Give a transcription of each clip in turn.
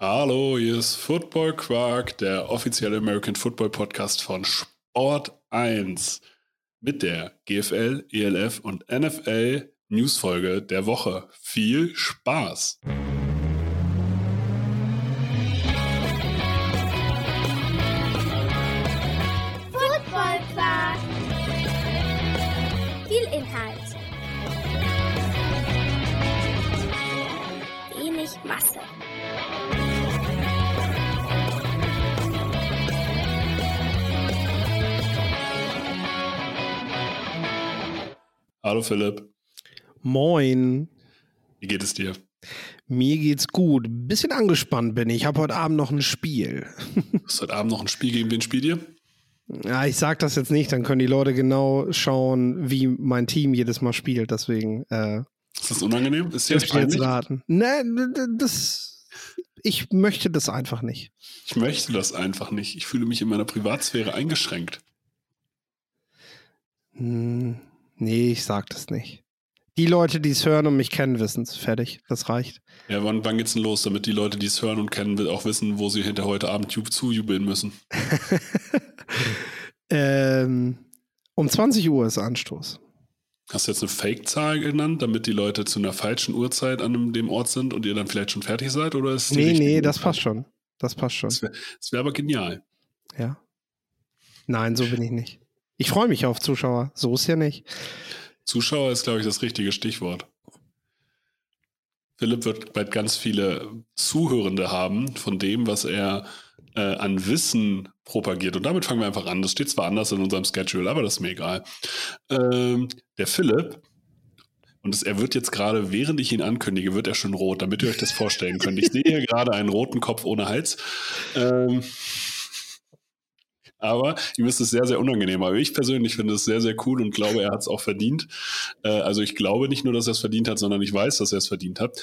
Hallo, hier ist Football Quark, der offizielle American Football Podcast von Sport 1 mit der GFL, ELF und NFL Newsfolge der Woche. Viel Spaß! Hallo Philipp, Moin. wie geht es dir? Mir geht's gut. Bisschen angespannt bin ich. Ich habe heute Abend noch ein Spiel. Ist heute Abend noch ein Spiel gegen wen spielt ihr? Ja, ich sag das jetzt nicht, dann können die Leute genau schauen, wie mein Team jedes Mal spielt. Deswegen äh, Ist das unangenehm? Ist dir dürft jetzt raten. Ne, das. Ich möchte das einfach nicht. Ich möchte das einfach nicht. Ich fühle mich in meiner Privatsphäre eingeschränkt. Hm, nee, ich sag das nicht. Die Leute, die es hören und mich kennen, wissen es. Fertig. Das reicht. Ja, wann, wann geht's denn los, damit die Leute, die es hören und kennen, auch wissen, wo sie hinter heute Abend ju- zujubeln müssen? ähm, um 20 Uhr ist Anstoß. Hast du jetzt eine Fake-Zahl genannt, damit die Leute zu einer falschen Uhrzeit an dem- Ort sind und ihr dann vielleicht schon fertig seid? Oder ist Nee, nee, das Uhrzeit? passt schon. Das passt schon. Das wäre wär aber genial. Ja. Nein, so bin ich nicht. Ich freue mich auf Zuschauer. So ist ja nicht. Zuschauer ist, glaube ich, das richtige Stichwort. Philipp wird bald ganz viele Zuhörende haben von dem, was er äh, an Wissen propagiert. Und damit fangen wir einfach an. Das steht zwar anders in unserem Schedule, aber das ist mir egal. Ähm, der Philipp, und es, er wird jetzt gerade, während ich ihn ankündige, wird er schon rot, damit ihr euch das vorstellen könnt. Ich sehe hier gerade einen roten Kopf ohne Hals. Ähm, aber ihm ist es sehr, sehr unangenehm. Aber ich persönlich finde es sehr, sehr cool und glaube, er hat es auch verdient. Äh, also ich glaube nicht nur, dass er es verdient hat, sondern ich weiß, dass er es verdient hat.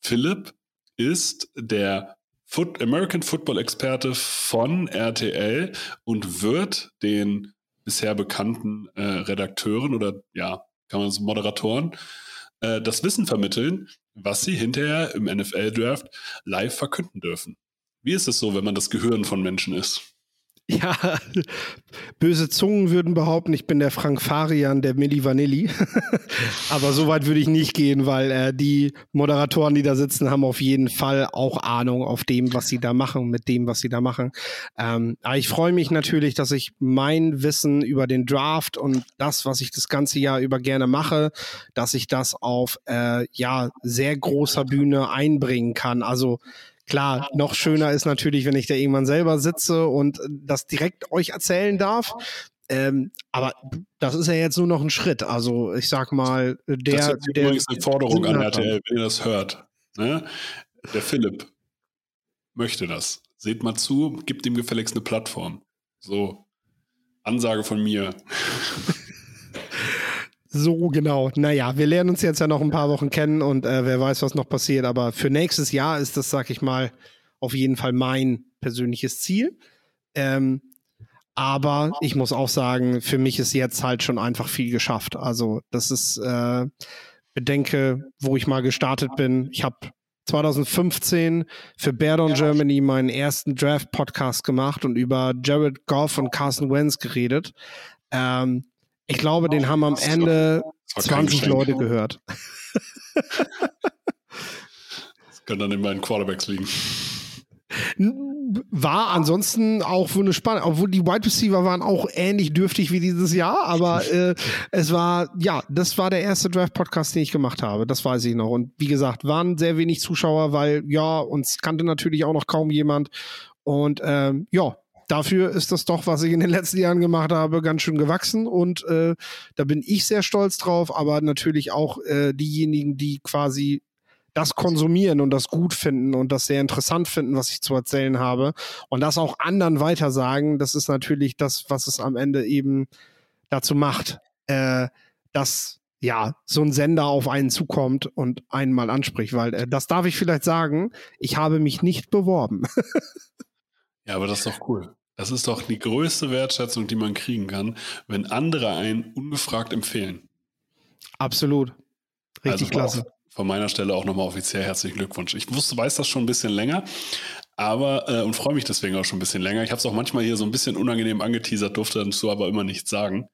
Philipp ist der Foot American Football Experte von RTL und wird den bisher bekannten äh, Redakteuren oder ja, kann man es Moderatoren äh, das Wissen vermitteln, was sie hinterher im NFL-Draft live verkünden dürfen. Wie ist es so, wenn man das Gehirn von Menschen ist? Ja, böse Zungen würden behaupten, ich bin der Frank Farian der Milli Vanilli. Aber so weit würde ich nicht gehen, weil äh, die Moderatoren, die da sitzen, haben auf jeden Fall auch Ahnung auf dem, was sie da machen, mit dem, was sie da machen. Ähm, aber ich freue mich natürlich, dass ich mein Wissen über den Draft und das, was ich das ganze Jahr über gerne mache, dass ich das auf äh, ja sehr großer Bühne einbringen kann. Also Klar, noch schöner ist natürlich, wenn ich da irgendwann selber sitze und das direkt euch erzählen darf. Ähm, aber das ist ja jetzt nur noch ein Schritt. Also ich sag mal, das der, ist jetzt der übrigens eine Forderung an RTL, wenn ihr das hört. Ne? Der Philipp möchte das. Seht mal zu, gibt ihm gefälligst eine Plattform. So, Ansage von mir. So genau. Naja, wir lernen uns jetzt ja noch ein paar Wochen kennen und äh, wer weiß, was noch passiert. Aber für nächstes Jahr ist das, sag ich mal, auf jeden Fall mein persönliches Ziel. Ähm, aber ich muss auch sagen, für mich ist jetzt halt schon einfach viel geschafft. Also das ist, äh, bedenke, wo ich mal gestartet bin. Ich habe 2015 für Bear Down Germany meinen ersten Draft-Podcast gemacht und über Jared Goff und Carson Wentz geredet. Ähm, ich glaube, den haben am Ende Das war kein 20 Geschenk. Leute gehört. Das kann dann in meinen Quarterbacks liegen. War ansonsten auch wohl eine Spannung, obwohl die Wide Receiver waren auch ähnlich dürftig wie dieses Jahr, aber äh, es war, ja, das war der erste Draft-Podcast, den ich gemacht habe, das weiß ich noch. Und wie gesagt, waren sehr wenig Zuschauer, weil ja, uns kannte natürlich auch noch kaum jemand. Und ähm, ja, dafür ist das doch, was ich in den letzten Jahren gemacht habe, ganz schön gewachsen. Und äh, da bin ich sehr stolz drauf, aber natürlich auch äh, diejenigen, die quasi das konsumieren und das gut finden und das sehr interessant finden, was ich zu erzählen habe und das auch anderen weitersagen, das ist natürlich das, was es am Ende eben dazu macht, äh, dass ja so ein Sender auf einen zukommt und einen mal anspricht, weil äh, das darf ich vielleicht sagen, ich habe mich nicht beworben. Ja, aber das ist doch cool. Das ist doch die größte Wertschätzung, die man kriegen kann, wenn andere einen ungefragt empfehlen. Absolut. Richtig also klasse. Von meiner Stelle auch nochmal offiziell herzlichen Glückwunsch. Ich wusste, weiß das schon ein bisschen länger, aber äh, und freue mich deswegen auch schon ein bisschen länger. Ich habe es auch manchmal hier so ein bisschen unangenehm angeteasert, durfte dazu aber immer nichts sagen.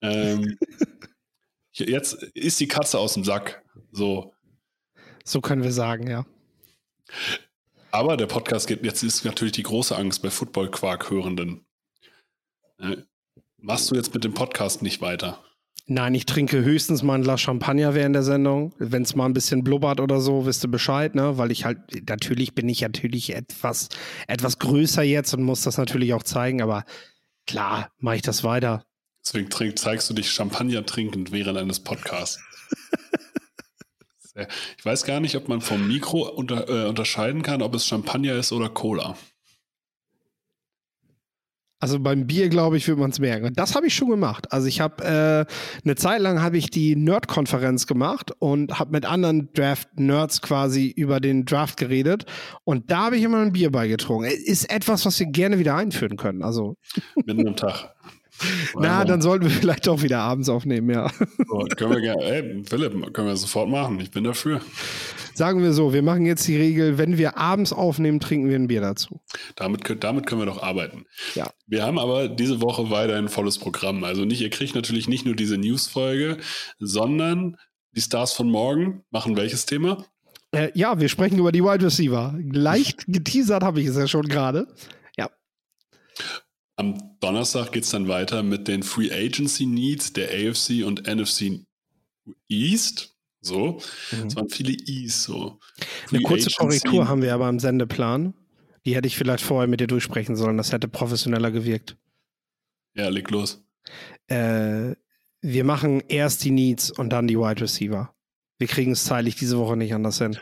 Ähm, jetzt ist die Katze aus dem Sack. So. So können wir sagen, ja. Aber der Podcast geht, jetzt ist natürlich die große Angst bei Football-Quark-Hörenden. Äh, machst du jetzt mit dem Podcast nicht weiter? Nein, ich trinke höchstens mal ein Glas Champagner während der Sendung. Wenn es mal ein bisschen blubbert oder so, wisst ihr Bescheid, ne? Weil ich halt, natürlich bin ich natürlich etwas, etwas größer jetzt und muss das natürlich auch zeigen, aber klar, mache ich das weiter. Deswegen trink, zeigst du dich Champagner trinkend während eines Podcasts. ich weiß gar nicht, ob man vom Mikro unter, äh, unterscheiden kann, ob es Champagner ist oder Cola. Also beim Bier, glaube ich, wird man es merken. Das habe ich schon gemacht. Also ich habe äh, eine Zeit lang habe ich die Nerd-Konferenz gemacht und habe mit anderen Draft-Nerds quasi über den Draft geredet. Und da habe ich immer ein Bier beigetrunken. Ist etwas, was wir gerne wieder einführen können. Also mitten am Tag. Na, dann sollten wir vielleicht auch wieder abends aufnehmen, ja. So, können wir gerne, ey, Philipp, können wir sofort machen. Ich bin dafür. Sagen wir so, wir machen jetzt die Regel, wenn wir abends aufnehmen, trinken wir ein Bier dazu. Damit, damit können wir doch arbeiten. Ja. Wir haben aber diese Woche weiter ein volles Programm. Also nicht, ihr kriegt natürlich nicht nur diese News-Folge, sondern die Stars von morgen machen welches Thema? Äh, ja, wir sprechen über die Wide Receiver. Leicht geteasert habe ich es ja schon gerade. Ja. Am Donnerstag geht es dann weiter mit den Free Agency Needs der AFC und NFC East. So, mhm. es waren viele Is so. Free Eine kurze Agency. Korrektur haben wir aber im Sendeplan. Die hätte ich vielleicht vorher mit dir durchsprechen sollen. Das hätte professioneller gewirkt. Ja, leg los. Äh, wir machen erst die Needs und dann die Wide Receiver. Wir kriegen es zeitlich diese Woche nicht anders hin.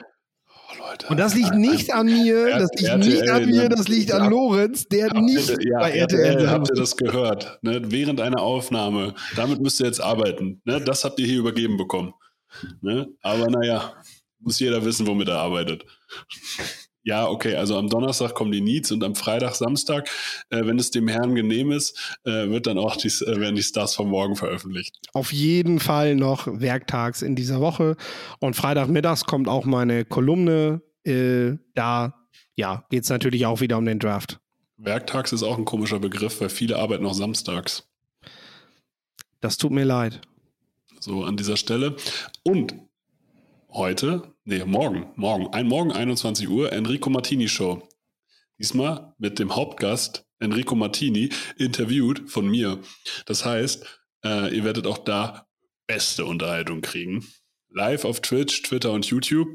Leute. Und das liegt nicht an mir, das liegt RTL, nicht an mir, das liegt an Lorenz, der nicht ja, bei RTL, RTL Habt ihr das gehört? Ne? Während einer Aufnahme. Damit müsst ihr jetzt arbeiten. Ne? Das habt ihr hier übergeben bekommen. Ne? Aber naja, muss jeder wissen, womit er arbeitet. Ja, okay, also am Donnerstag kommen die Needs und am Freitag, Samstag, äh, wenn es dem Herrn genehm ist, äh, wird dann auch die, äh, werden die Stars vom Morgen veröffentlicht. Auf jeden Fall noch werktags in dieser Woche. Und Freitagmittags kommt auch meine Kolumne. Äh, da ja, geht es natürlich auch wieder um den Draft. Werktags ist auch ein komischer Begriff, weil viele arbeiten auch samstags. Das tut mir leid. So an dieser Stelle. Und heute, nee, morgen, morgen, ein Morgen 21 Uhr, Enrico Martini Show. Diesmal mit dem Hauptgast Enrico Martini, interviewt von mir. Das heißt, äh, ihr werdet auch da beste Unterhaltung kriegen. Live auf Twitch, Twitter und YouTube.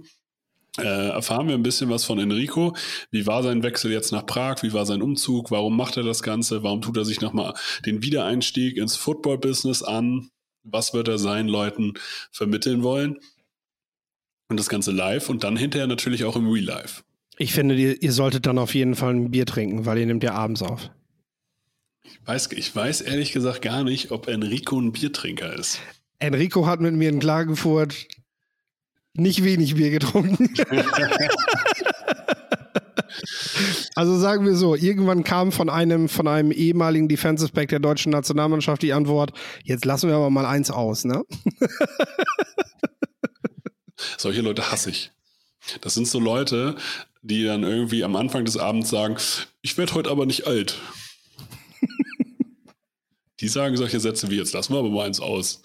Äh, erfahren wir ein bisschen was von Enrico. Wie war sein Wechsel jetzt nach Prag? Wie war sein Umzug? Warum macht er das Ganze? Warum tut er sich nochmal den Wiedereinstieg ins Football-Business an? Was wird er seinen Leuten vermitteln wollen? Und das Ganze live und dann hinterher natürlich auch im Real Life. Ich finde, ihr, ihr solltet dann auf jeden Fall ein Bier trinken, weil ihr nehmt ja abends auf. Ich weiß, ich weiß ehrlich gesagt gar nicht, ob Enrico ein Biertrinker ist. Enrico hat mit mir in Klagenfurt nicht wenig Bier getrunken. also sagen wir so, irgendwann kam von einem, von einem ehemaligen Defensive Back der deutschen Nationalmannschaft die Antwort, jetzt lassen wir aber mal eins aus, ne? Solche Leute hasse ich. Das sind so Leute, die dann irgendwie am Anfang des Abends sagen, ich werde heute aber nicht alt. die sagen solche Sätze wie, jetzt lassen wir aber mal eins aus.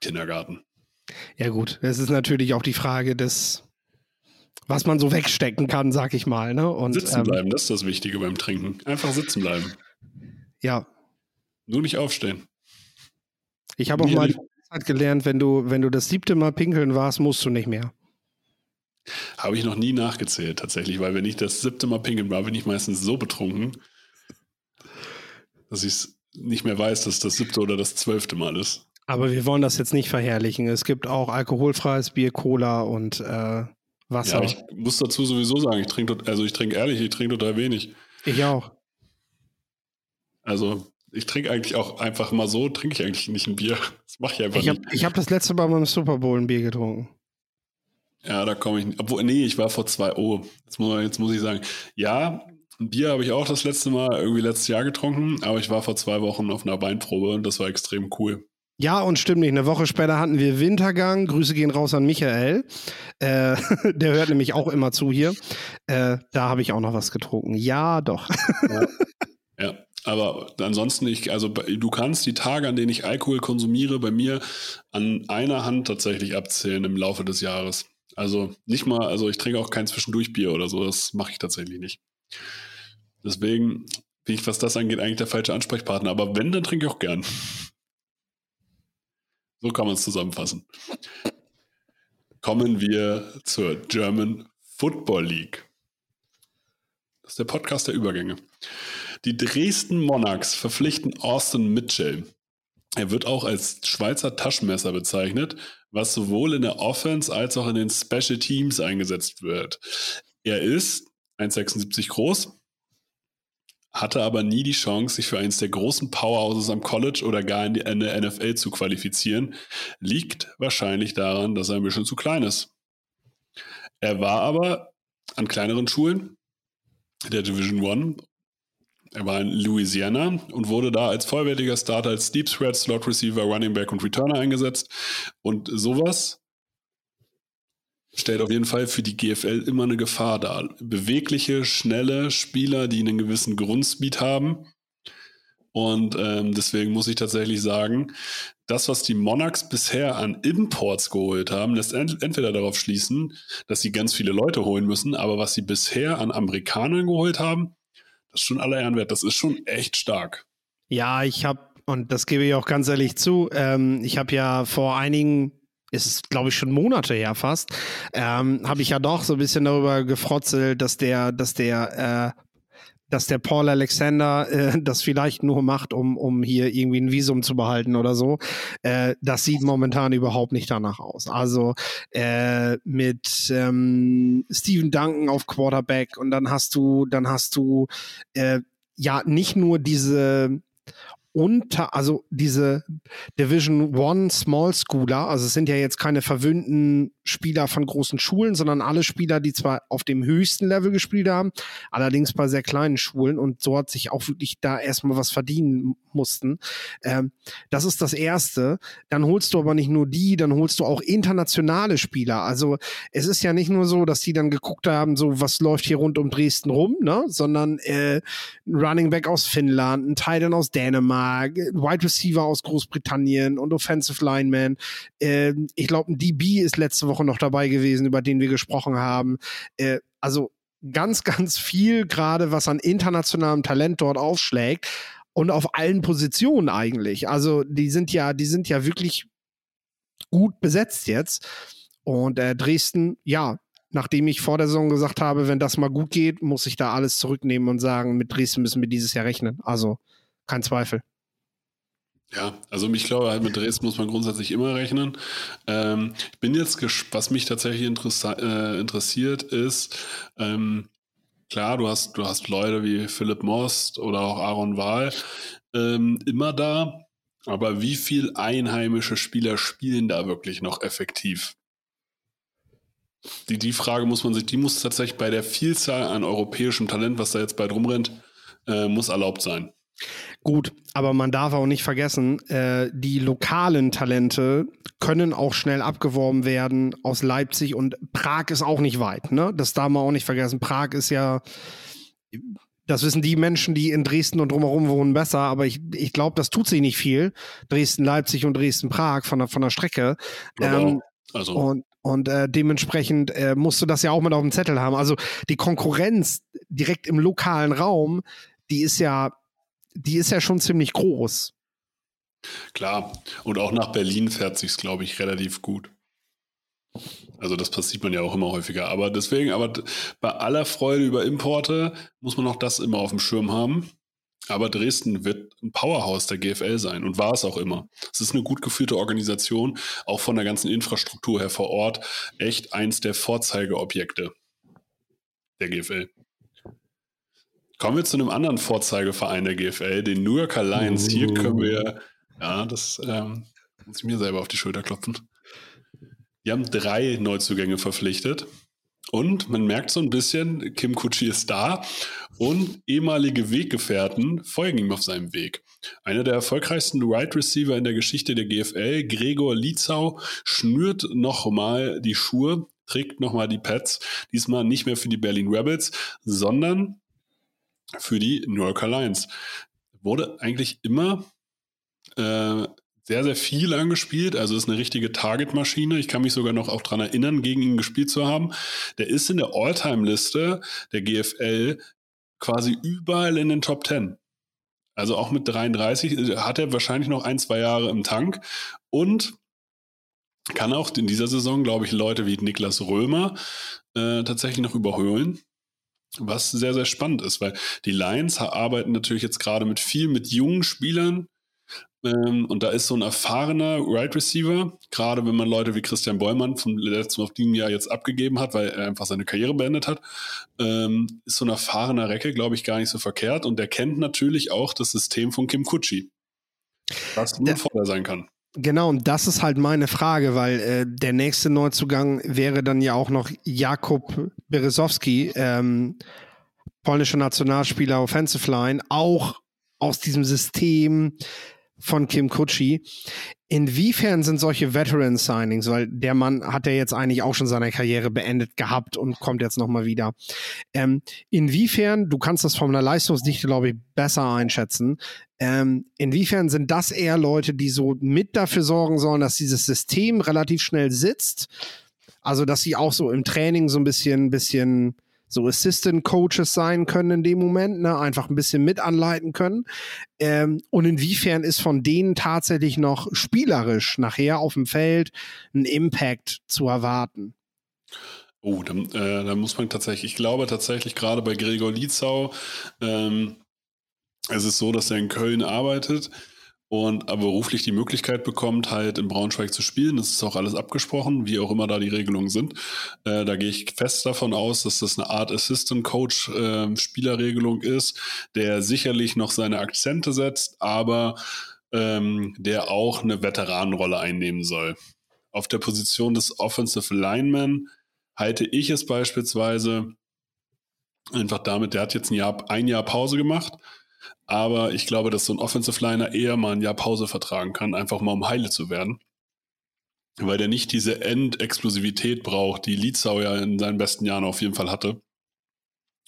Kindergarten. Ja gut, es ist natürlich auch die Frage des, was man so wegstecken kann, sag ich mal. Ne? Und, sitzen bleiben, ähm, das ist das Wichtige beim Trinken. Einfach sitzen bleiben. Ja. Nur nicht aufstehen. Ich habe auch mal gelernt, wenn du, wenn du das siebte Mal pinkeln warst, musst du nicht mehr. Habe ich noch nie nachgezählt, tatsächlich, weil wenn ich das siebte Mal pinkeln war, bin ich meistens so betrunken, dass ich es nicht mehr weiß, dass das siebte oder das zwölfte Mal ist. Aber wir wollen das jetzt nicht verherrlichen. Es gibt auch alkoholfreies Bier, Cola und äh, Wasser. Ja, ich muss dazu sowieso sagen, ich trinke, also ich trinke ehrlich, ich trinke total wenig. Ich auch. Also ich trinke eigentlich auch einfach mal so, trinke ich eigentlich nicht ein Bier. Das mache ich einfach ich hab, nicht. Ich habe das letzte Mal beim Super Bowl ein Bier getrunken. Ja, da komme ich nicht. Obwohl, nee, ich war vor zwei, oh, jetzt muss, jetzt muss ich sagen, ja, ein Bier habe ich auch das letzte Mal irgendwie letztes Jahr getrunken, aber ich war vor zwei Wochen auf einer Weinprobe und das war extrem cool. Ja, und stimmt nicht. Eine Woche später hatten wir Wintergang. Grüße gehen raus an Michael. Äh, der hört nämlich auch immer zu hier. Äh, da habe ich auch noch was getrunken. Ja, doch. Ja. ja. Aber ansonsten, ich, also du kannst die Tage, an denen ich Alkohol konsumiere, bei mir an einer Hand tatsächlich abzählen im Laufe des Jahres. Also nicht mal, also ich trinke auch kein Zwischendurchbier oder so, das mache ich tatsächlich nicht. Deswegen bin ich, was das angeht, eigentlich der falsche Ansprechpartner. Aber wenn, dann trinke ich auch gern. So kann man es zusammenfassen. Kommen wir zur German Football League. Das ist der Podcast der Übergänge. Die Dresden Monarchs verpflichten Austin Mitchell. Er wird auch als Schweizer Taschenmesser bezeichnet, was sowohl in der Offense als auch in den Special Teams eingesetzt wird. Er ist 1,76 groß, hatte aber nie die Chance, sich für eines der großen Powerhouses am College oder gar in die NFL zu qualifizieren, liegt wahrscheinlich daran, dass er ein bisschen zu klein ist. Er war aber an kleineren Schulen der Division One. Er war in Louisiana und wurde da als vollwertiger Starter als Deep Threat, Slot Receiver, Running Back und Returner eingesetzt. Und sowas stellt auf jeden Fall für die GFL immer eine Gefahr dar. Bewegliche, schnelle Spieler, die einen gewissen Grundspeed haben. Und ähm, deswegen muss ich tatsächlich sagen, das, was die Monarchs bisher an Imports geholt haben, lässt ent entweder darauf schließen, dass sie ganz viele Leute holen müssen, aber was sie bisher an Amerikanern geholt haben, das ist schon aller Ehren wert. Das ist schon echt stark. Ja, ich habe, und das gebe ich auch ganz ehrlich zu, ähm, ich habe ja vor einigen ist es, glaube ich, schon Monate her fast, ähm, habe ich ja doch so ein bisschen darüber gefrotzelt, dass der, dass der, äh, dass der Paul Alexander äh, das vielleicht nur macht, um, um hier irgendwie ein Visum zu behalten oder so. Äh, das sieht momentan überhaupt nicht danach aus. Also äh, mit ähm, Steven Duncan auf Quarterback und dann hast du, dann hast du äh, ja nicht nur diese unter, also diese Division One Small Schooler, also es sind ja jetzt keine verwöhnten Spieler von großen Schulen, sondern alle Spieler, die zwar auf dem höchsten Level gespielt haben, allerdings bei sehr kleinen Schulen und so hat sich auch wirklich da erstmal was verdienen mussten. Ähm, das ist das Erste. Dann holst du aber nicht nur die, dann holst du auch internationale Spieler. Also es ist ja nicht nur so, dass die dann geguckt haben, so was läuft hier rund um Dresden rum, ne? sondern äh, ein Running Back aus Finnland, ein Titan aus Dänemark, ein Wide Receiver aus Großbritannien und Offensive Lineman. Äh, ich glaube, ein DB ist letzte Woche noch dabei gewesen, über den wir gesprochen haben. Äh, also ganz, ganz viel gerade, was an internationalem Talent dort aufschlägt und auf allen Positionen eigentlich. Also die sind ja, die sind ja wirklich gut besetzt jetzt. Und äh, Dresden, ja, nachdem ich vor der Saison gesagt habe, wenn das mal gut geht, muss ich da alles zurücknehmen und sagen, mit Dresden müssen wir dieses Jahr rechnen. Also kein Zweifel. Ja, also ich glaube, halt mit Dresden muss man grundsätzlich immer rechnen. Ähm, ich bin jetzt, was mich tatsächlich äh, interessiert, ist, ähm, klar, du hast, du hast Leute wie Philipp Most oder auch Aaron Wahl ähm, immer da, aber wie viel einheimische Spieler spielen da wirklich noch effektiv? Die, die Frage muss man sich, die muss tatsächlich bei der Vielzahl an europäischem Talent, was da jetzt bald rumrennt, äh, muss erlaubt sein. Gut, aber man darf auch nicht vergessen, äh, die lokalen Talente können auch schnell abgeworben werden aus Leipzig und Prag ist auch nicht weit. Ne? Das darf man auch nicht vergessen. Prag ist ja, das wissen die Menschen, die in Dresden und drumherum wohnen, besser, aber ich, ich glaube, das tut sich nicht viel. Dresden, Leipzig und Dresden-Prag von der, von der Strecke. Ähm, also. Und, und äh, dementsprechend äh, musst du das ja auch mit auf dem Zettel haben. Also die Konkurrenz direkt im lokalen Raum, die ist ja die ist ja schon ziemlich groß. Klar, und auch nach Berlin fährt sich glaube ich, relativ gut. Also das passiert man ja auch immer häufiger. Aber deswegen, aber bei aller Freude über Importe muss man auch das immer auf dem Schirm haben. Aber Dresden wird ein Powerhouse der GFL sein und war es auch immer. Es ist eine gut geführte Organisation, auch von der ganzen Infrastruktur her vor Ort. Echt eins der Vorzeigeobjekte der GFL. Kommen wir zu einem anderen Vorzeigeverein der GFL, den New Yorker Lions. Hier können wir, ja, das ähm, muss ich mir selber auf die Schulter klopfen. Die haben drei Neuzugänge verpflichtet. Und man merkt so ein bisschen, Kim Kutschi ist da und ehemalige Weggefährten folgen ihm auf seinem Weg. Einer der erfolgreichsten Wide Receiver in der Geschichte der GFL, Gregor Lietzau, schnürt nochmal die Schuhe, trägt nochmal die Pads. Diesmal nicht mehr für die Berlin Rebels, sondern für die New Yorker Lions. Wurde eigentlich immer äh, sehr, sehr viel angespielt. Also ist eine richtige Target-Maschine. Ich kann mich sogar noch auch daran erinnern, gegen ihn gespielt zu haben. Der ist in der All-Time-Liste der GFL quasi überall in den Top 10. Also auch mit 33 äh, hat er wahrscheinlich noch ein, zwei Jahre im Tank und kann auch in dieser Saison, glaube ich, Leute wie Niklas Römer äh, tatsächlich noch überholen. Was sehr, sehr spannend ist, weil die Lions arbeiten natürlich jetzt gerade mit viel mit jungen Spielern, ähm, und da ist so ein erfahrener Right Receiver, gerade wenn man Leute wie Christian Bollmann vom letzten auf diesem Jahr jetzt abgegeben hat, weil er einfach seine Karriere beendet hat, ähm, ist so ein erfahrener Recke, glaube ich, gar nicht so verkehrt. Und der kennt natürlich auch das System von Kim Kutschi, was nur Vorteil sein kann. Genau, und das ist halt meine Frage, weil äh, der nächste Neuzugang wäre dann ja auch noch Jakub Berezowski, ähm, polnischer Nationalspieler Offensive Line, auch aus diesem System von Kim Kutschi. Inwiefern sind solche Veteran-Signings, weil der Mann hat ja jetzt eigentlich auch schon seine Karriere beendet gehabt und kommt jetzt nochmal wieder. Ähm, inwiefern, du kannst das von der Leistungsdichte, glaube ich, besser einschätzen, ähm, inwiefern sind das eher Leute, die so mit dafür sorgen sollen, dass dieses System relativ schnell sitzt? Also, dass sie auch so im Training so ein bisschen, bisschen so Assistant Coaches sein können in dem Moment, ne? einfach ein bisschen mit anleiten können. Ähm, und inwiefern ist von denen tatsächlich noch spielerisch nachher auf dem Feld ein Impact zu erwarten? Oh, da, äh, da muss man tatsächlich, ich glaube tatsächlich gerade bei Gregor Lietzau, ähm, es ist so, dass er in Köln arbeitet und aber beruflich die Möglichkeit bekommt, halt in Braunschweig zu spielen. Das ist auch alles abgesprochen, wie auch immer da die Regelungen sind. Äh, da gehe ich fest davon aus, dass das eine Art Assistant Coach äh, Spielerregelung ist, der sicherlich noch seine Akzente setzt, aber ähm, der auch eine Veteranenrolle einnehmen soll. Auf der Position des Offensive Lineman halte ich es beispielsweise einfach damit, der hat jetzt ein Jahr, ein Jahr Pause gemacht aber ich glaube, dass so ein Offensive Liner eher mal ein Jahr Pause vertragen kann, einfach mal um heile zu werden. Weil der nicht diese Endexplosivität braucht, die Lietzau ja in seinen besten Jahren auf jeden Fall hatte.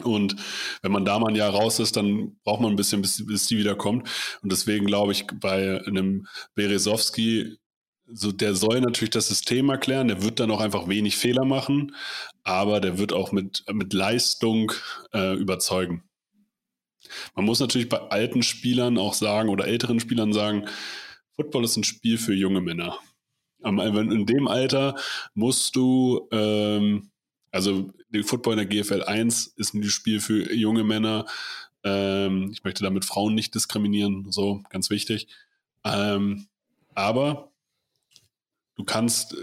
Und wenn man da mal ein Jahr raus ist, dann braucht man ein bisschen, bis, bis die wiederkommt. Und deswegen glaube ich, bei einem Berezowski, so der soll natürlich das System erklären, der wird dann auch einfach wenig Fehler machen, aber der wird auch mit, mit Leistung äh, überzeugen. Man muss natürlich bei alten Spielern auch sagen oder älteren Spielern sagen, Football ist ein Spiel für junge Männer. In dem Alter musst du, ähm, also Football in der GFL 1 ist ein Spiel für junge Männer. Ähm, ich möchte damit Frauen nicht diskriminieren, so ganz wichtig. Ähm, aber du kannst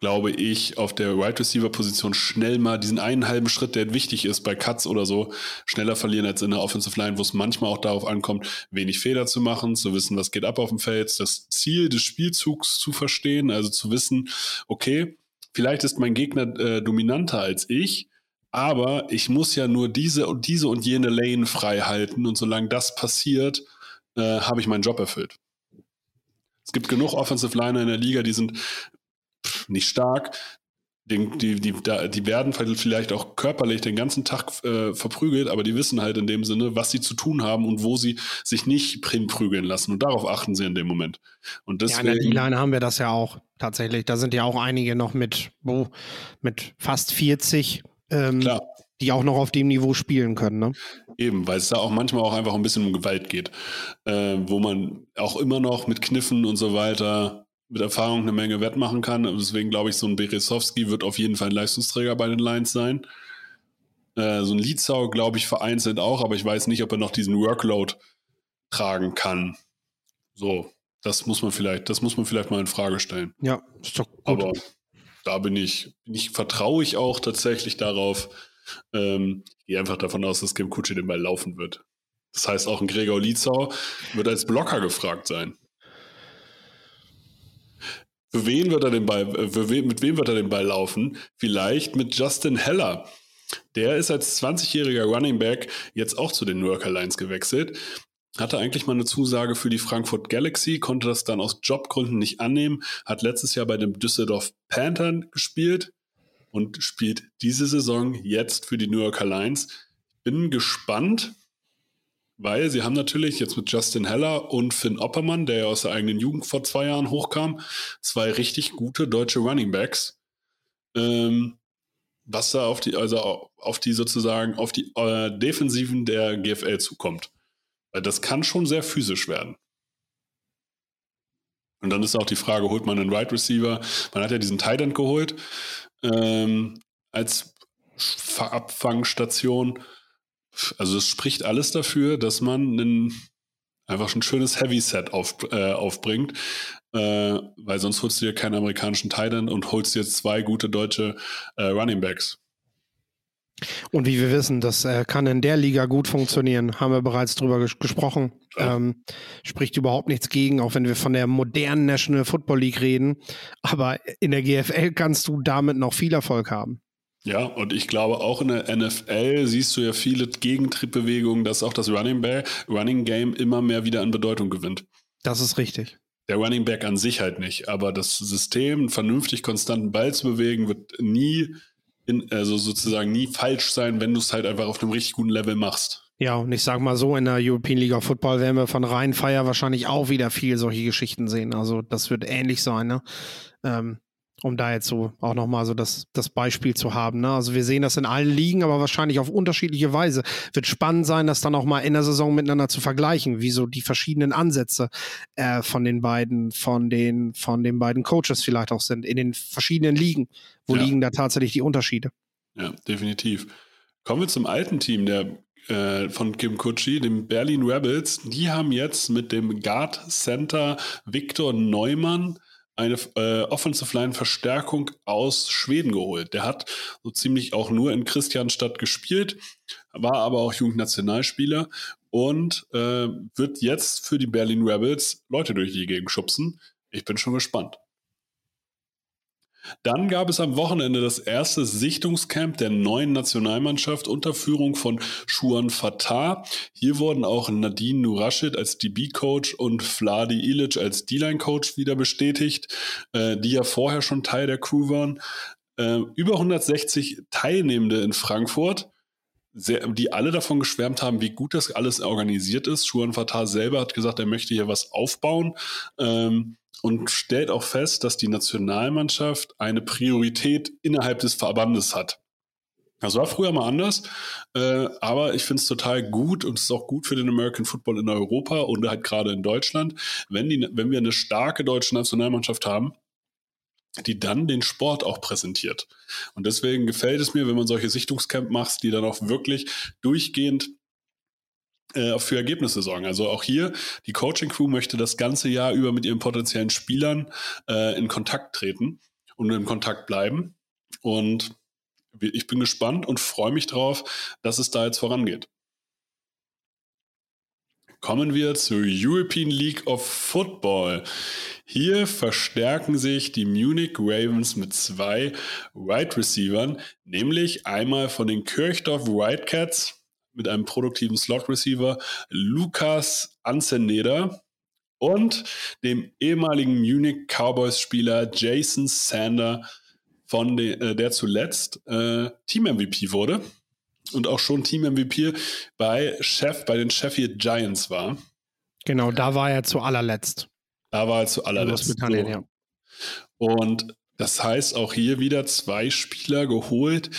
glaube ich, auf der Wide Receiver Position schnell mal diesen einen halben Schritt, der wichtig ist bei Cuts oder so, schneller verlieren als in der Offensive Line, wo es manchmal auch darauf ankommt, wenig Fehler zu machen, zu wissen, was geht ab auf dem Feld, das Ziel des Spielzugs zu verstehen, also zu wissen, okay, vielleicht ist mein Gegner äh, dominanter als ich, aber ich muss ja nur diese und diese und jene Lane frei halten und solange das passiert, äh, habe ich meinen Job erfüllt. Es gibt genug Offensive Liner in der Liga, die sind nicht stark. Die, die, die, die werden vielleicht auch körperlich den ganzen Tag äh, verprügelt, aber die wissen halt in dem Sinne, was sie zu tun haben und wo sie sich nicht prügeln lassen. Und darauf achten sie in dem Moment. Und deswegen, ja, in der D-Line haben wir das ja auch tatsächlich. Da sind ja auch einige noch mit, oh, mit fast 40, ähm, die auch noch auf dem Niveau spielen können. Ne? Eben, weil es da auch manchmal auch einfach ein bisschen um Gewalt geht, äh, wo man auch immer noch mit Kniffen und so weiter mit Erfahrung eine Menge wettmachen kann. Deswegen glaube ich, so ein Beresowski wird auf jeden Fall ein Leistungsträger bei den Lions sein. Äh, so ein Lietzau, glaube ich, vereinzelt auch, aber ich weiß nicht, ob er noch diesen Workload tragen kann. So, das muss man vielleicht, das muss man vielleicht mal in Frage stellen. Ja, ist doch gut. Aber da bin ich, bin ich vertraue ich auch tatsächlich darauf. Ähm, ich gehe einfach davon aus, dass Kim Kutsche den Ball laufen wird. Das heißt, auch ein Gregor Lietzau wird als Blocker gefragt sein. Für wen wird er den Ball, äh, wen, mit wem wird er den Ball laufen? Vielleicht mit Justin Heller. Der ist als 20-jähriger Running Back jetzt auch zu den New Yorker Lions gewechselt. hatte eigentlich mal eine Zusage für die Frankfurt Galaxy, konnte das dann aus Jobgründen nicht annehmen, hat letztes Jahr bei dem Düsseldorf Panthern gespielt und spielt diese Saison jetzt für die New Yorker Lions. Bin gespannt, weil sie haben natürlich jetzt mit Justin Heller und Finn Oppermann, der ja aus der eigenen Jugend vor zwei Jahren hochkam, zwei richtig gute deutsche Running Backs. Ähm, was da auf die, also auf die sozusagen, auf die äh, Defensiven der GFL zukommt. Weil das kann schon sehr physisch werden. Und dann ist auch die Frage, holt man einen Wide right Receiver? Man hat ja diesen Tight End geholt ähm, als Abfangstation. Also es spricht alles dafür, dass man einen, einfach ein schönes Heavy Set auf, äh, aufbringt, äh, weil sonst holst du dir keinen amerikanischen Titan und holst dir zwei gute deutsche äh, Running Backs. Und wie wir wissen, das äh, kann in der Liga gut funktionieren, haben wir bereits drüber ges gesprochen. Ähm, spricht überhaupt nichts gegen, auch wenn wir von der modernen National Football League reden. Aber in der GFL kannst du damit noch viel Erfolg haben. Ja, und ich glaube auch in der NFL siehst du ja viele Gegentrittbewegungen, dass auch das Running, Back, Running Game immer mehr wieder an Bedeutung gewinnt. Das ist richtig. Der Running Back an sich halt nicht, aber das System, einen vernünftig konstanten Ball zu bewegen, wird nie, in, also sozusagen nie falsch sein, wenn du es halt einfach auf einem richtig guten Level machst. Ja, und ich sag mal so, in der European League of Football werden wir von Rheinfeier wahrscheinlich auch wieder viel solche Geschichten sehen. Also das wird ähnlich sein, ne? Ähm, um da jetzt so auch nochmal so das, das Beispiel zu haben. Ne? Also wir sehen das in allen Ligen, aber wahrscheinlich auf unterschiedliche Weise. Wird spannend sein, das dann auch mal in der Saison miteinander zu vergleichen, wie so die verschiedenen Ansätze äh, von den beiden, von den, von den beiden Coaches vielleicht auch sind, in den verschiedenen Ligen. Wo ja. liegen da tatsächlich die Unterschiede? Ja, definitiv. Kommen wir zum alten Team der äh, von Kim Kutschi, dem Berlin Rebels. Die haben jetzt mit dem Guard Center Viktor Neumann eine äh, Offensive Line Verstärkung aus Schweden geholt. Der hat so ziemlich auch nur in Christianstadt gespielt, war aber auch Jugendnationalspieler und äh, wird jetzt für die Berlin Rebels Leute durch die Gegend schubsen. Ich bin schon gespannt. Dann gab es am Wochenende das erste Sichtungscamp der neuen Nationalmannschaft unter Führung von Schuan Fatah. Hier wurden auch Nadine Nurashid als DB-Coach und Vladi Ilic als D-Line-Coach wieder bestätigt, äh, die ja vorher schon Teil der Crew waren. Äh, über 160 Teilnehmende in Frankfurt. Sehr, die alle davon geschwärmt haben, wie gut das alles organisiert ist. Schuan Fatah selber hat gesagt, er möchte hier was aufbauen. Ähm, und stellt auch fest, dass die Nationalmannschaft eine Priorität innerhalb des Verbandes hat. Das war früher mal anders, äh, aber ich finde es total gut und es ist auch gut für den American Football in Europa und halt gerade in Deutschland, wenn, die, wenn wir eine starke deutsche Nationalmannschaft haben, die dann den Sport auch präsentiert. Und deswegen gefällt es mir, wenn man solche Sichtungscamp macht, die dann auch wirklich durchgehend äh, für Ergebnisse sorgen. Also auch hier, die Coaching Crew möchte das ganze Jahr über mit ihren potenziellen Spielern äh, in Kontakt treten und in Kontakt bleiben. Und ich bin gespannt und freue mich drauf, dass es da jetzt vorangeht. Kommen wir zur European League of Football. Hier verstärken sich die Munich Ravens mit zwei Wide Receivern, nämlich einmal von den Kirchdorf Wildcats mit einem produktiven Slot-Receiver, Lukas Anzeneder und dem ehemaligen Munich Cowboys-Spieler Jason Sander, von de, äh, der zuletzt äh, Team-MVP wurde und auch schon Team-MVP bei Chef, bei den Sheffield Giants war. Genau, da war er zu allerletzt. Da war er zu allerletzt. So. Ja. Und das heißt auch hier wieder zwei Spieler geholt,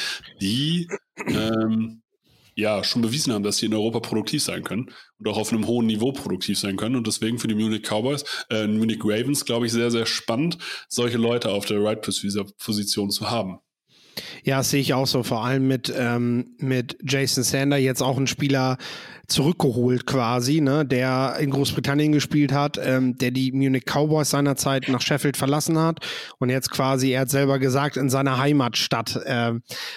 die ähm, ja schon bewiesen haben, dass sie in Europa produktiv sein können und auch auf einem hohen Niveau produktiv sein können. Und deswegen für die Munich Cowboys, äh, Munich Ravens, glaube ich, sehr, sehr spannend, solche Leute auf der Right Position zu haben. Ja, das sehe ich auch so. Vor allem mit, ähm, mit Jason Sander jetzt auch ein Spieler zurückgeholt quasi, ne, der in Großbritannien gespielt hat, ähm, der die Munich Cowboys seinerzeit nach Sheffield verlassen hat und jetzt quasi, er hat selber gesagt, in seiner Heimatstadt äh,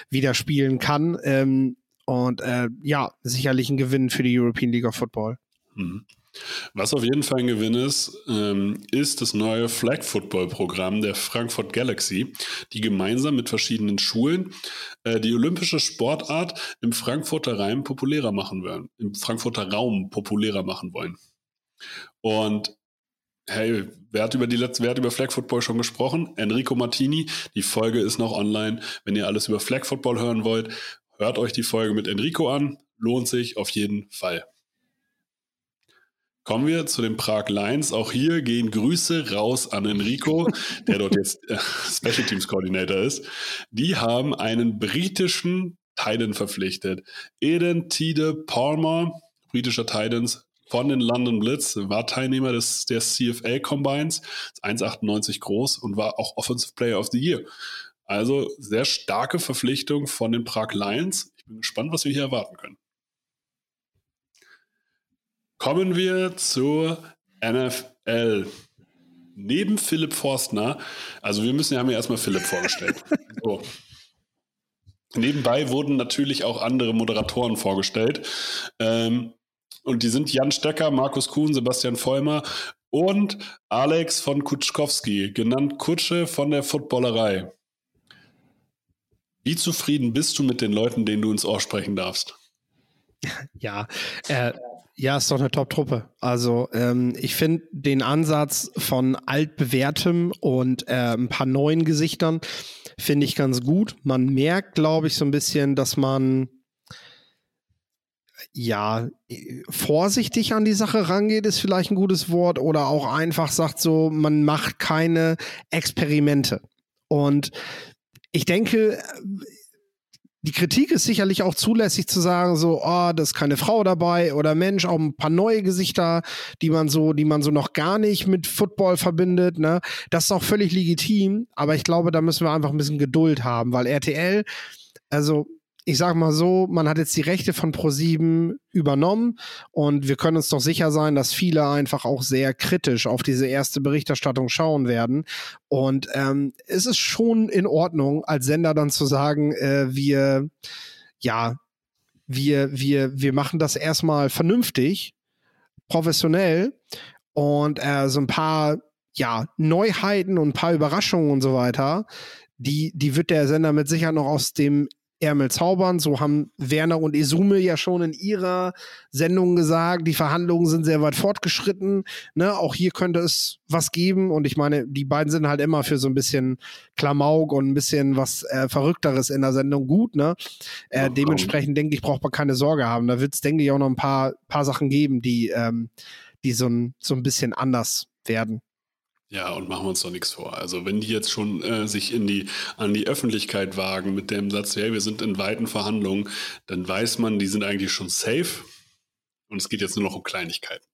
wieder spielen kann. Ähm, und äh, ja, sicherlich ein Gewinn für die European League of Football. Mhm. Was auf jeden Fall ein Gewinn ist, ähm, ist das neue Flag Football Programm der Frankfurt Galaxy, die gemeinsam mit verschiedenen Schulen äh, die olympische Sportart im Frankfurter Raum populärer machen wollen, im Frankfurter Raum populärer machen wollen. Und hey, wer hat über die letzte, wer hat über Flag Football schon gesprochen? Enrico Martini. Die Folge ist noch online. Wenn ihr alles über Flag Football hören wollt, hört euch die Folge mit Enrico an. Lohnt sich auf jeden Fall. Kommen wir zu den Prag Lions. Auch hier gehen Grüße raus an Enrico, der dort jetzt äh, Special Teams Coordinator ist. Die haben einen britischen Titan verpflichtet. Eden Tide Palmer, britischer Titans von den London Blitz, war Teilnehmer des, der CFL Combines, ist 1,98 groß und war auch Offensive Player of the Year. Also sehr starke Verpflichtung von den Prag Lions. Ich bin gespannt, was wir hier erwarten können. Kommen wir zur NFL. Neben Philipp Forstner, also wir müssen ja haben ja erstmal Philipp vorgestellt. So. Nebenbei wurden natürlich auch andere Moderatoren vorgestellt. Ähm, und die sind Jan Stecker, Markus Kuhn, Sebastian Vollmer und Alex von Kutschkowski, genannt Kutsche von der Footballerei. Wie zufrieden bist du mit den Leuten, denen du ins Ohr sprechen darfst? Ja, äh, ja, ist doch eine Top-Truppe. Also ähm, ich finde den Ansatz von altbewährtem und äh, ein paar neuen Gesichtern finde ich ganz gut. Man merkt, glaube ich, so ein bisschen, dass man ja vorsichtig an die Sache rangeht, ist vielleicht ein gutes Wort, oder auch einfach sagt so, man macht keine Experimente. Und ich denke, die Kritik ist sicherlich auch zulässig zu sagen, so, oh, da ist keine Frau dabei oder Mensch, auch ein paar neue Gesichter, die man so, die man so noch gar nicht mit Football verbindet, ne? Das ist auch völlig legitim, aber ich glaube, da müssen wir einfach ein bisschen Geduld haben, weil RTL, also ich sag mal so, man hat jetzt die Rechte von Pro7 übernommen und wir können uns doch sicher sein, dass viele einfach auch sehr kritisch auf diese erste Berichterstattung schauen werden. Und ähm, es ist schon in Ordnung, als Sender dann zu sagen, äh, wir, ja, wir, wir, wir machen das erstmal vernünftig, professionell und äh, so ein paar ja, Neuheiten und ein paar Überraschungen und so weiter, die, die wird der Sender mit Sicherheit noch aus dem Ärmel zaubern. So haben Werner und Isume ja schon in ihrer Sendung gesagt. Die Verhandlungen sind sehr weit fortgeschritten. Ne? Auch hier könnte es was geben. Und ich meine, die beiden sind halt immer für so ein bisschen Klamauk und ein bisschen was äh, Verrückteres in der Sendung gut. Ne? Äh, oh, dementsprechend denke ich, braucht man keine Sorge haben. Da wird es, denke ich, auch noch ein paar, paar Sachen geben, die, ähm, die so ein, so ein bisschen anders werden. Ja, und machen wir uns doch nichts vor. Also wenn die jetzt schon äh, sich in die, an die Öffentlichkeit wagen mit dem Satz, hey, wir sind in weiten Verhandlungen, dann weiß man, die sind eigentlich schon safe und es geht jetzt nur noch um Kleinigkeiten.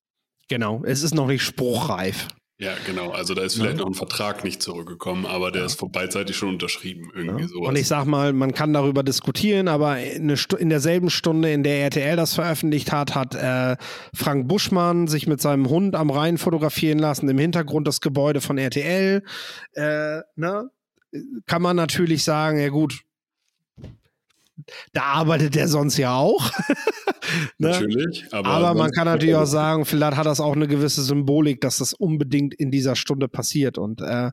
Genau, es ist noch nicht spruchreif. Ja, genau. Also da ist vielleicht ja. noch ein Vertrag nicht zurückgekommen, aber der ja. ist beidseitig schon unterschrieben. Irgendwie ja. sowas. Und ich sag mal, man kann darüber diskutieren, aber in, in derselben Stunde, in der RTL das veröffentlicht hat, hat äh, Frank Buschmann sich mit seinem Hund am Rhein fotografieren lassen, im Hintergrund das Gebäude von RTL. Äh, ne? Kann man natürlich sagen, ja gut, da arbeitet der sonst ja auch. ne? Natürlich. Aber, aber man kann natürlich auch sagen, vielleicht hat das auch eine gewisse Symbolik, dass das unbedingt in dieser Stunde passiert. Und äh,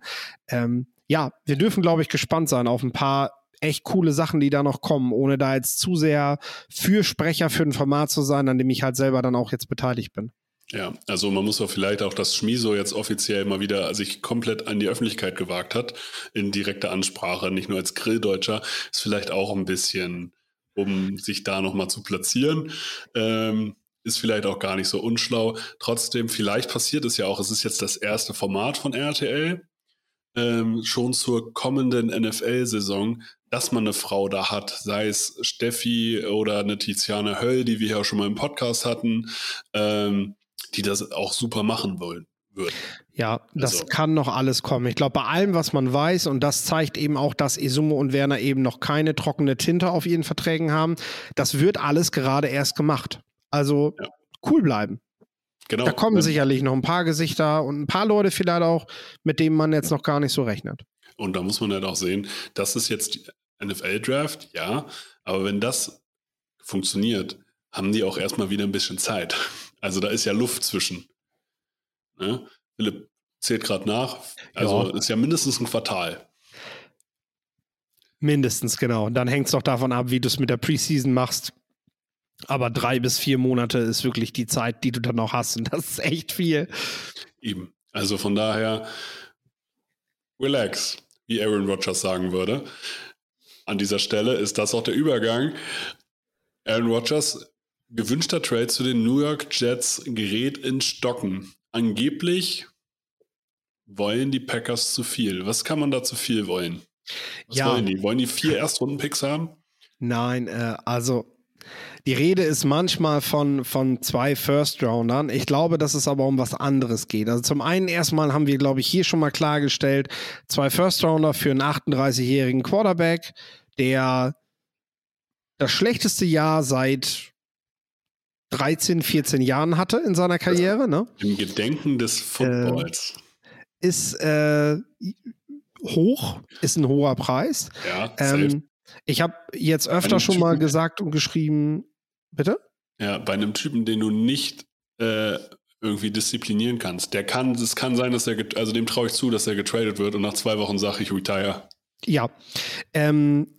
ähm, ja, wir dürfen, glaube ich, gespannt sein auf ein paar echt coole Sachen, die da noch kommen, ohne da jetzt zu sehr Fürsprecher für ein Format zu sein, an dem ich halt selber dann auch jetzt beteiligt bin. Ja, also man muss auch vielleicht auch, dass Schmiso jetzt offiziell mal wieder sich komplett an die Öffentlichkeit gewagt hat, in direkter Ansprache, nicht nur als Grilldeutscher, ist vielleicht auch ein bisschen, um sich da nochmal zu platzieren. Ähm, ist vielleicht auch gar nicht so unschlau. Trotzdem, vielleicht passiert es ja auch, es ist jetzt das erste Format von RTL, ähm, schon zur kommenden NFL-Saison, dass man eine Frau da hat, sei es Steffi oder eine Tiziane Höll, die wir ja schon mal im Podcast hatten. Ähm, die das auch super machen wollen. Würden. Ja, das also. kann noch alles kommen. Ich glaube, bei allem, was man weiß, und das zeigt eben auch, dass Isumo und Werner eben noch keine trockene Tinte auf ihren Verträgen haben, das wird alles gerade erst gemacht. Also ja. cool bleiben. Genau. Da kommen sicherlich noch ein paar Gesichter und ein paar Leute vielleicht auch, mit denen man jetzt noch gar nicht so rechnet. Und da muss man halt auch sehen, das ist jetzt NFL-Draft, ja, aber wenn das funktioniert, haben die auch erstmal wieder ein bisschen Zeit. Also da ist ja Luft zwischen. Ne? Philipp zählt gerade nach. Also Ja. ist ja mindestens ein Quartal. Mindestens, genau. Und dann hängt es doch davon ab, wie du es mit der Preseason machst. Aber drei bis vier Monate ist wirklich die Zeit, die du dann noch hast. Und das ist echt viel. Eben. Also von daher, relax, wie Aaron Rodgers sagen würde. An dieser Stelle ist das auch der Übergang. Aaron Rodgers, gewünschter Trade zu den New York Jets, gerät in Stocken. Angeblich wollen die Packers zu viel. Was kann man da zu viel wollen? Was Ja. wollen die? Wollen die vier Erstrunden-Picks haben? Nein, äh, also die Rede ist manchmal von, von zwei First-Roundern. Ich glaube, dass es aber um was anderes geht. Also zum einen erstmal haben wir, glaube ich, hier schon mal klargestellt, zwei First-Rounder für einen 38-jährigen Quarterback, der das schlechteste Jahr seit 13, 14 Jahren hatte in seiner Karriere, ne? Im Gedenken des Footballs. Ist äh, hoch, ist ein hoher Preis. ja. Ähm, ich habe jetzt öfter schon mal gesagt und geschrieben, bitte? Ja, bei einem Typen, den du nicht äh, irgendwie disziplinieren kannst. Der kann, es kann sein, dass er, also dem traue ich zu, dass er getradet wird und nach zwei Wochen sage ich retire. Ja. Ähm,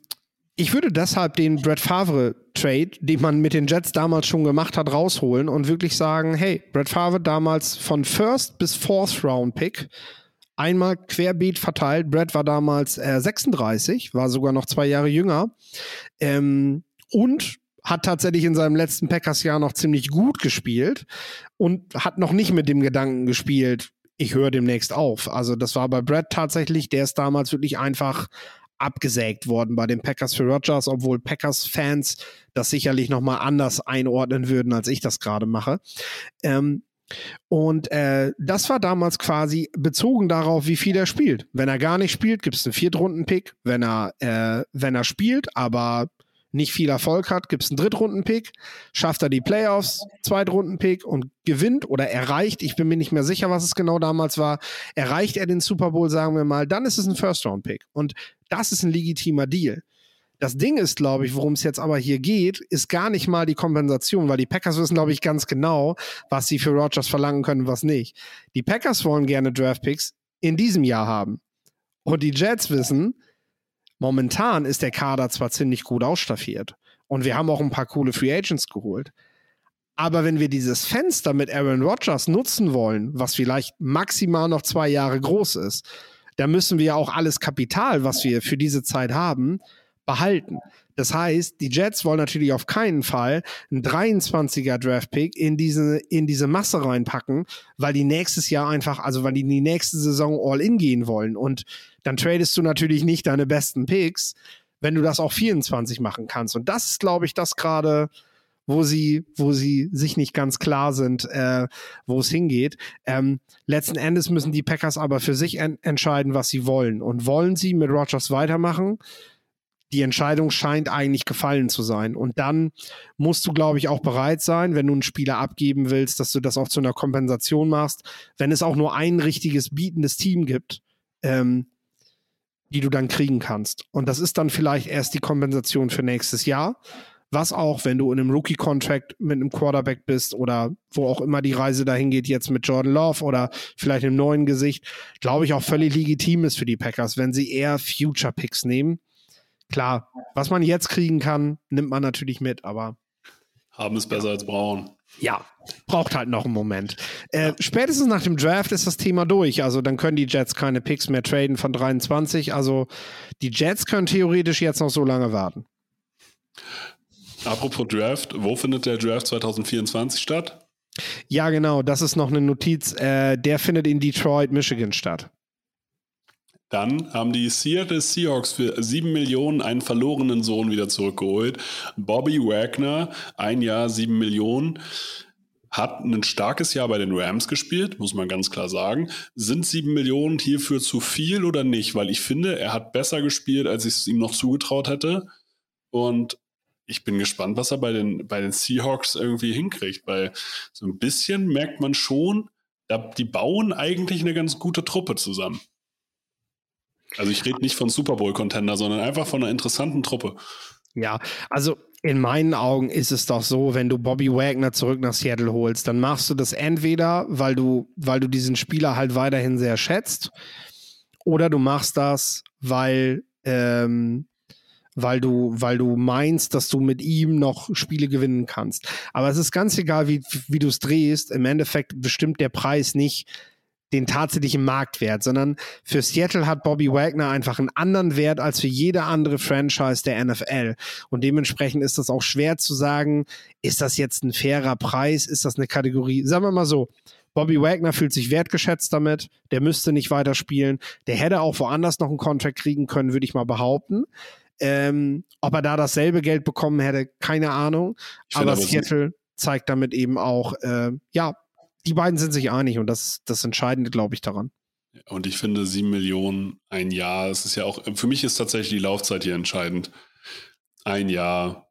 ich würde deshalb den Brett Favre Trade, den man mit den Jets damals schon gemacht hat, rausholen und wirklich sagen, hey, Brett Favre damals von First bis Fourth Round Pick einmal querbeet verteilt. Brett war damals äh, 36, war sogar noch zwei Jahre jünger ähm, und hat tatsächlich in seinem letzten Packers-Jahr noch ziemlich gut gespielt und hat noch nicht mit dem Gedanken gespielt, ich höre demnächst auf. Also das war bei Brett tatsächlich, der ist damals wirklich einfach abgesägt worden bei den Packers für Rodgers, obwohl Packers-Fans das sicherlich noch mal anders einordnen würden, als ich das gerade mache. Ähm, und äh, das war damals quasi bezogen darauf, wie viel er spielt. Wenn er gar nicht spielt, gibt es einen Viertrunden-Pick. Wenn er, äh, wenn er spielt, aber nicht viel Erfolg hat, gibt es einen Drittrunden-Pick. Schafft er die Playoffs, Zweitrunden-Pick und gewinnt oder erreicht, ich bin mir nicht mehr sicher, was es genau damals war, erreicht er den Super Bowl, sagen wir mal, dann ist es ein First-Round-Pick. Und das ist ein legitimer Deal. Das Ding ist, glaube ich, worum es jetzt aber hier geht, ist gar nicht mal die Kompensation, weil die Packers wissen, glaube ich, ganz genau, was sie für Rodgers verlangen können was nicht. Die Packers wollen gerne Draft-Picks in diesem Jahr haben. Und die Jets wissen, momentan ist der Kader zwar ziemlich gut ausstaffiert und wir haben auch ein paar coole Free Agents geholt. Aber wenn wir dieses Fenster mit Aaron Rodgers nutzen wollen, was vielleicht maximal noch zwei Jahre groß ist, dann müssen wir auch alles Kapital, was wir für diese Zeit haben, behalten. Das heißt, die Jets wollen natürlich auf keinen Fall einen 23er Draft-Pick in diese, in diese Masse reinpacken, weil die nächstes Jahr einfach, also weil die in die nächste Saison all in gehen wollen. Und dann tradest du natürlich nicht deine besten Picks, wenn du das auch 24 machen kannst. Und das ist, glaube ich, das gerade, wo sie, wo sie sich nicht ganz klar sind, äh, wo es hingeht. Ähm, letzten Endes müssen die Packers aber für sich en entscheiden, was sie wollen. Und wollen sie mit Rodgers weitermachen? Die Entscheidung scheint eigentlich gefallen zu sein. Und dann musst du, glaube ich, auch bereit sein, wenn du einen Spieler abgeben willst, dass du das auch zu einer Kompensation machst, wenn es auch nur ein richtiges bietendes Team gibt, ähm, die du dann kriegen kannst. Und das ist dann vielleicht erst die Kompensation für nächstes Jahr. Was auch, wenn du in einem Rookie-Contract mit einem Quarterback bist oder wo auch immer die Reise dahin geht, jetzt mit Jordan Love oder vielleicht einem neuen Gesicht, glaube ich auch völlig legitim ist für die Packers, wenn sie eher Future-Picks nehmen. Klar, was man jetzt kriegen kann, nimmt man natürlich mit, aber Haben es besser als brauchen. Ja, braucht halt noch einen Moment. Äh, spätestens nach dem Draft ist das Thema durch. Also dann können die Jets keine Picks mehr traden von 23. Also die Jets können theoretisch jetzt noch so lange warten. Apropos Draft, wo findet der Draft 2024 statt? Ja, genau, das ist noch eine Notiz. Äh, der findet in Detroit, Michigan statt. Dann haben die Seattle Seahawks für 7 Millionen einen verlorenen Sohn wieder zurückgeholt. Bobby Wagner, ein Jahr 7 Millionen, hat ein starkes Jahr bei den Rams gespielt, muss man ganz klar sagen. Sind 7 Millionen hierfür zu viel oder nicht? Weil ich finde, er hat besser gespielt, als ich es ihm noch zugetraut hätte. Und ich bin gespannt, was er bei den, bei den Seahawks irgendwie hinkriegt, weil so ein bisschen merkt man schon, die bauen eigentlich eine ganz gute Truppe zusammen. Also ich rede nicht von Super Bowl-Contender, sondern einfach von einer interessanten Truppe. Ja, also in meinen Augen ist es doch so, wenn du Bobby Wagner zurück nach Seattle holst, dann machst du das entweder, weil du, weil du diesen Spieler halt weiterhin sehr schätzt, oder du machst das, weil, ähm, weil du, weil du meinst, dass du mit ihm noch Spiele gewinnen kannst. Aber es ist ganz egal, wie, wie du es drehst. Im Endeffekt bestimmt der Preis nicht, den tatsächlichen Marktwert, sondern für Seattle hat Bobby Wagner einfach einen anderen Wert als für jede andere Franchise der NFL. Und dementsprechend ist das auch schwer zu sagen, ist das jetzt ein fairer Preis, ist das eine Kategorie? Sagen wir mal so, Bobby Wagner fühlt sich wertgeschätzt damit, der müsste nicht weiterspielen, der hätte auch woanders noch einen Contract kriegen können, würde ich mal behaupten. Ähm, ob er da dasselbe Geld bekommen hätte, keine Ahnung. Aber, Seattle zeigt damit eben auch, äh, ja, die beiden sind sich einig und das das Entscheidende, glaube ich, daran. Und ich finde, sieben Millionen, ein Jahr, es ist ja auch, für mich ist tatsächlich die Laufzeit hier entscheidend. Ein Jahr,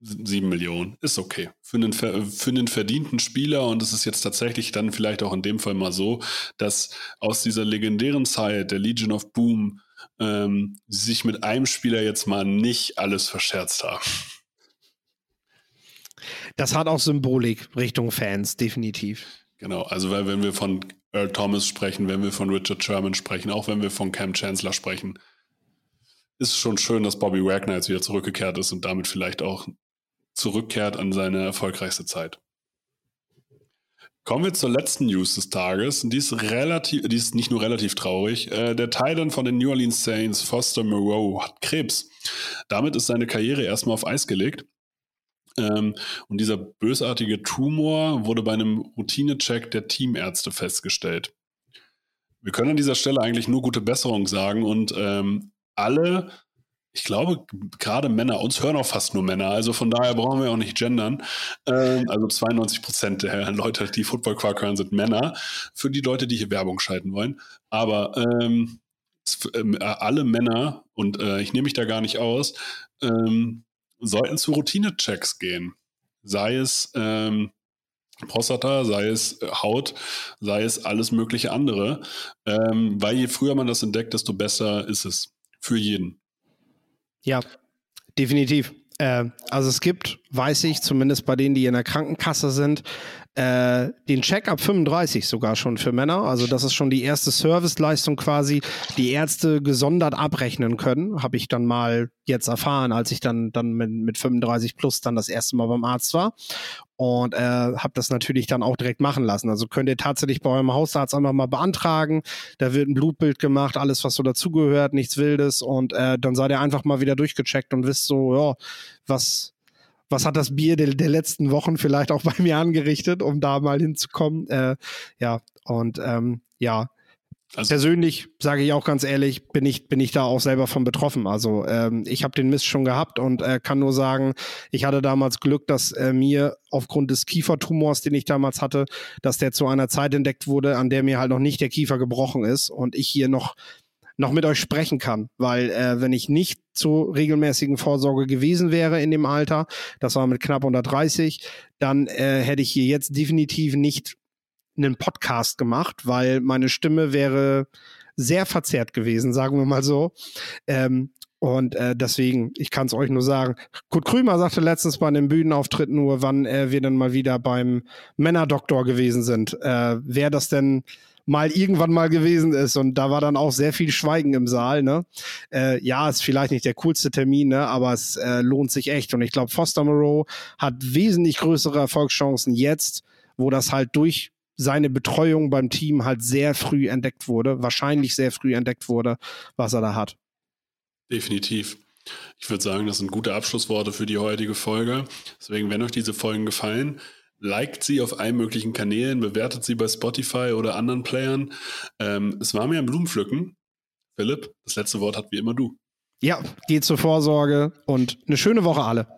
sieben Millionen, ist okay. Für einen, für einen verdienten Spieler und es ist jetzt tatsächlich dann vielleicht auch in dem Fall mal so, dass aus dieser legendären Zeit der Legion of Boom ähm, sich mit einem Spieler jetzt mal nicht alles verscherzt haben. Das hat auch Symbolik Richtung Fans, definitiv. Genau, also weil, wenn wir von Earl Thomas sprechen, wenn wir von Richard Sherman sprechen, auch wenn wir von Cam Chancellor sprechen, ist es schon schön, dass Bobby Wagner jetzt wieder zurückgekehrt ist und damit vielleicht auch zurückkehrt an seine erfolgreichste Zeit. Kommen wir zur letzten News des Tages. Die ist relativ, die ist nicht nur relativ traurig. Äh, der Titan von den New Orleans Saints, Foster Moreau, hat Krebs. Damit ist seine Karriere erstmal auf Eis gelegt. Ähm, und dieser bösartige Tumor wurde bei einem Routinecheck der Teamärzte festgestellt. Wir können an dieser Stelle eigentlich nur gute Besserung sagen und ähm, alle, ich glaube, gerade Männer, uns hören auch fast nur Männer, also von daher brauchen wir auch nicht gendern. Ähm, also 92 Prozent der Leute, die Football Quark hören, sind Männer. Für die Leute, die hier Werbung schalten wollen. Aber ähm, äh, alle Männer, und äh, ich nehme mich da gar nicht aus, ähm, sollten zu Routine-Checks gehen. Sei es ähm, Prostata, sei es äh, Haut, sei es alles mögliche andere. Ähm, weil je früher man das entdeckt, desto besser ist es. Für jeden. Ja, definitiv. Äh, also es gibt, weiß ich, zumindest bei denen, die in der Krankenkasse sind, äh, den Check ab 35 sogar schon für Männer. Also das ist schon die erste Serviceleistung quasi, die Ärzte gesondert abrechnen können. Habe ich dann mal jetzt erfahren, als ich dann, dann mit, mit 35 plus dann das erste Mal beim Arzt war. Und äh, habe das natürlich dann auch direkt machen lassen. Also könnt ihr tatsächlich bei eurem Hausarzt einfach mal beantragen. Da wird ein Blutbild gemacht, alles, was so dazugehört, nichts Wildes. Und äh, dann seid ihr einfach mal wieder durchgecheckt und wisst so, ja, was, was hat das Bier der, der letzten Wochen vielleicht auch bei mir angerichtet, um da mal hinzukommen. Äh, ja, und ähm, ja, also, Persönlich sage ich auch ganz ehrlich, bin ich bin ich da auch selber von betroffen. Also ähm, ich habe den Mist schon gehabt und äh, kann nur sagen, ich hatte damals Glück, dass äh, mir aufgrund des Kiefertumors, den ich damals hatte, dass der zu einer Zeit entdeckt wurde, an der mir halt noch nicht der Kiefer gebrochen ist und ich hier noch noch mit euch sprechen kann, weil äh, wenn ich nicht zur regelmäßigen Vorsorge gewesen wäre in dem Alter, das war mit knapp unter 30, dann äh, hätte ich hier jetzt definitiv nicht einen Podcast gemacht, weil meine Stimme wäre sehr verzerrt gewesen, sagen wir mal so. Ähm, und äh, deswegen, ich kann es euch nur sagen. Kurt Krümer sagte letztens bei einem Bühnenauftritt nur, wann äh, wir dann mal wieder beim Männerdoktor gewesen sind. Äh, wer das denn mal irgendwann mal gewesen ist. Und da war dann auch sehr viel Schweigen im Saal. Ne? Äh, ja, ist vielleicht nicht der coolste Termin, ne? aber es äh, lohnt sich echt. Und ich glaube, Foster Moreau hat wesentlich größere Erfolgschancen jetzt, wo das halt durch seine Betreuung beim Team halt sehr früh entdeckt wurde, wahrscheinlich sehr früh entdeckt wurde, was er da hat. Definitiv. Ich würde sagen, das sind gute Abschlussworte für die heutige Folge. Deswegen, wenn euch diese Folgen gefallen, liked sie auf allen möglichen Kanälen, bewertet sie bei Spotify oder anderen Playern. Ähm, es war mir ein Blumenpflücken. Philipp, das letzte Wort hat wie immer du. Ja, geht zur Vorsorge und eine schöne Woche alle.